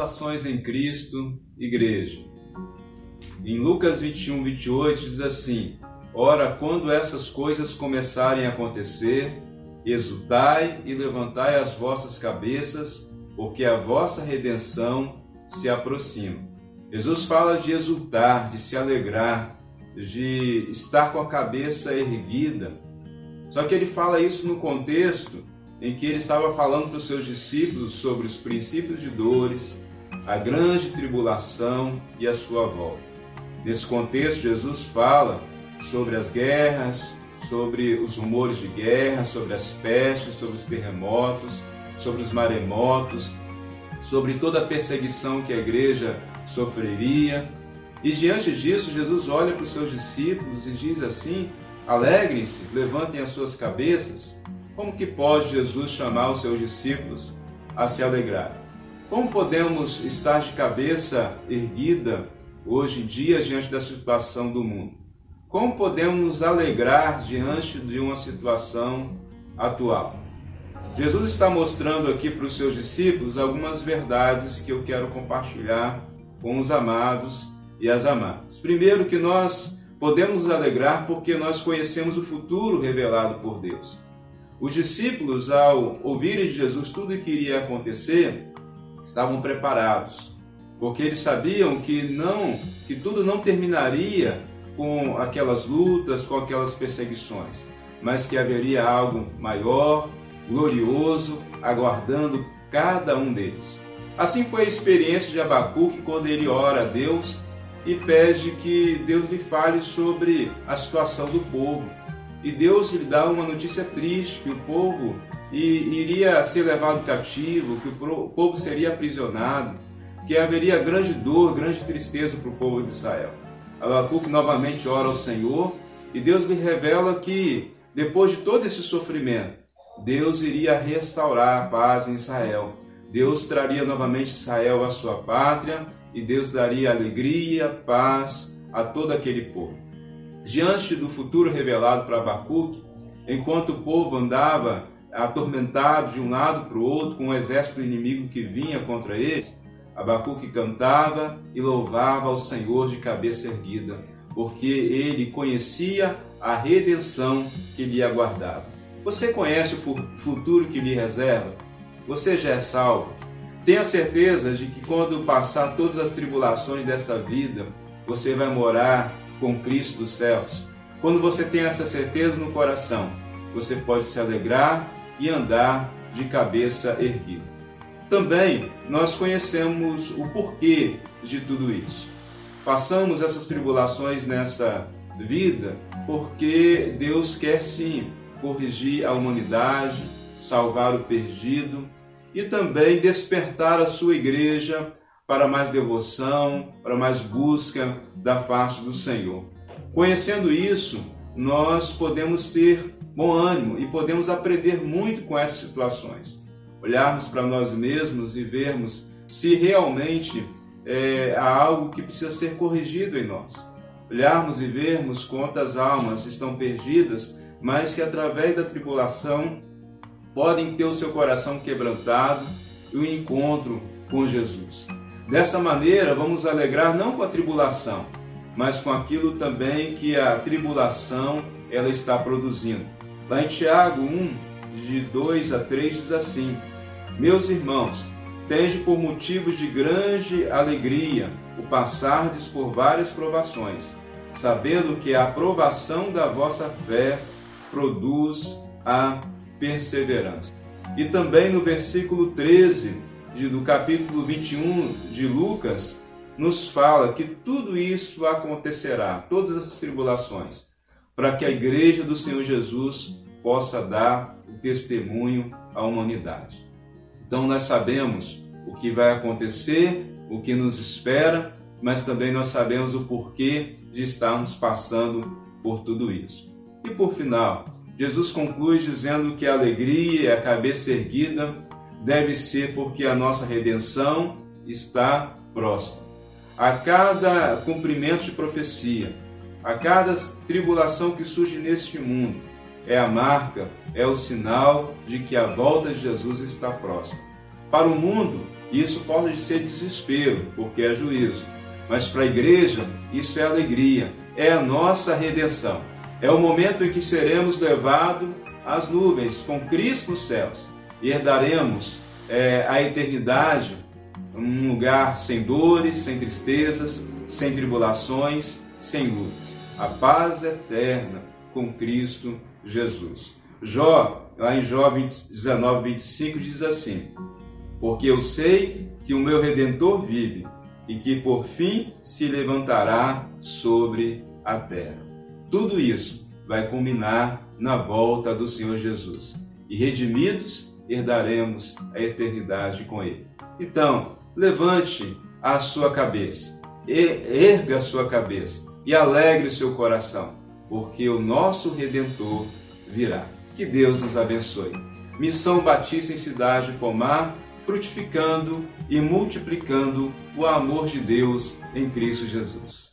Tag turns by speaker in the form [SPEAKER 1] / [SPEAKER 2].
[SPEAKER 1] Saudações em Cristo, Igreja. Em Lucas 21, 28 diz assim: Ora, quando essas coisas começarem a acontecer, exultai e levantai as vossas cabeças, porque a vossa redenção se aproxima. Jesus fala de exultar, de se alegrar, de estar com a cabeça erguida. Só que ele fala isso no contexto em que ele estava falando para os seus discípulos sobre os princípios de dores, a grande tribulação e a sua volta. Nesse contexto, Jesus fala sobre as guerras, sobre os rumores de guerra, sobre as pestes, sobre os terremotos, sobre os maremotos, sobre toda a perseguição que a igreja sofreria. E diante disso, Jesus olha para os seus discípulos e diz assim: Alegrem-se, levantem as suas cabeças. Como que pode Jesus chamar os seus discípulos a se alegrar? Como podemos estar de cabeça erguida hoje em dia diante da situação do mundo? Como podemos nos alegrar diante de uma situação atual? Jesus está mostrando aqui para os seus discípulos algumas verdades que eu quero compartilhar com os amados e as amadas. Primeiro, que nós podemos nos alegrar porque nós conhecemos o futuro revelado por Deus. Os discípulos, ao ouvirem de Jesus tudo o que iria acontecer, estavam preparados, porque eles sabiam que não, que tudo não terminaria com aquelas lutas, com aquelas perseguições, mas que haveria algo maior, glorioso, aguardando cada um deles. Assim foi a experiência de Abacuque quando ele ora a Deus e pede que Deus lhe fale sobre a situação do povo. E Deus lhe dá uma notícia triste que o povo iria ser levado cativo, que o povo seria aprisionado, que haveria grande dor, grande tristeza para o povo de Israel. Abacuque novamente ora ao Senhor e Deus lhe revela que depois de todo esse sofrimento, Deus iria restaurar a paz em Israel. Deus traria novamente Israel à sua pátria e Deus daria alegria, paz a todo aquele povo. Diante do futuro revelado para Abacuque, enquanto o povo andava atormentado de um lado para o outro, com um exército inimigo que vinha contra eles, Abacuque cantava e louvava ao Senhor de cabeça erguida, porque ele conhecia a redenção que lhe aguardava. Você conhece o futuro que lhe reserva? Você já é salvo? Tenha certeza de que quando passar todas as tribulações desta vida, você vai morar com Cristo dos céus. Quando você tem essa certeza no coração, você pode se alegrar e andar de cabeça erguida. Também nós conhecemos o porquê de tudo isso. Passamos essas tribulações nessa vida porque Deus quer sim corrigir a humanidade, salvar o perdido e também despertar a sua igreja para mais devoção, para mais busca da face do Senhor. Conhecendo isso, nós podemos ter bom ânimo e podemos aprender muito com essas situações. Olharmos para nós mesmos e vermos se realmente é, há algo que precisa ser corrigido em nós. Olharmos e vermos quantas almas estão perdidas, mas que através da tribulação podem ter o seu coração quebrantado e o encontro com Jesus. Desta maneira, vamos alegrar não com a tribulação, mas com aquilo também que a tribulação ela está produzindo. Lá em Tiago 1, de 2 a 3 diz assim: Meus irmãos, tende por motivos de grande alegria o passardes por várias provações, sabendo que a aprovação da vossa fé produz a perseverança. E também no versículo 13 do capítulo 21 de Lucas, nos fala que tudo isso acontecerá, todas essas tribulações, para que a igreja do Senhor Jesus possa dar o testemunho à humanidade. Então nós sabemos o que vai acontecer, o que nos espera, mas também nós sabemos o porquê de estarmos passando por tudo isso. E por final, Jesus conclui dizendo que a alegria e a cabeça erguida deve ser porque a nossa redenção está próxima. A cada cumprimento de profecia, a cada tribulação que surge neste mundo, é a marca, é o sinal de que a volta de Jesus está próxima. Para o mundo, isso pode ser desespero, porque é juízo. Mas para a igreja, isso é alegria, é a nossa redenção. É o momento em que seremos levados às nuvens com Cristo nos céus e herdaremos é, a eternidade, um lugar sem dores, sem tristezas, sem tribulações, sem lutas. A paz eterna com Cristo Jesus. Jó, lá em Jó 19, 25, diz assim: Porque eu sei que o meu redentor vive e que por fim se levantará sobre a terra. Tudo isso vai culminar na volta do Senhor Jesus. E redimidos, herdaremos a eternidade com Ele. Então, levante a sua cabeça, erga a sua cabeça e alegre o seu coração, porque o nosso Redentor virá. Que Deus nos abençoe. Missão Batista em Cidade Pomar, frutificando e multiplicando o amor de Deus em Cristo Jesus.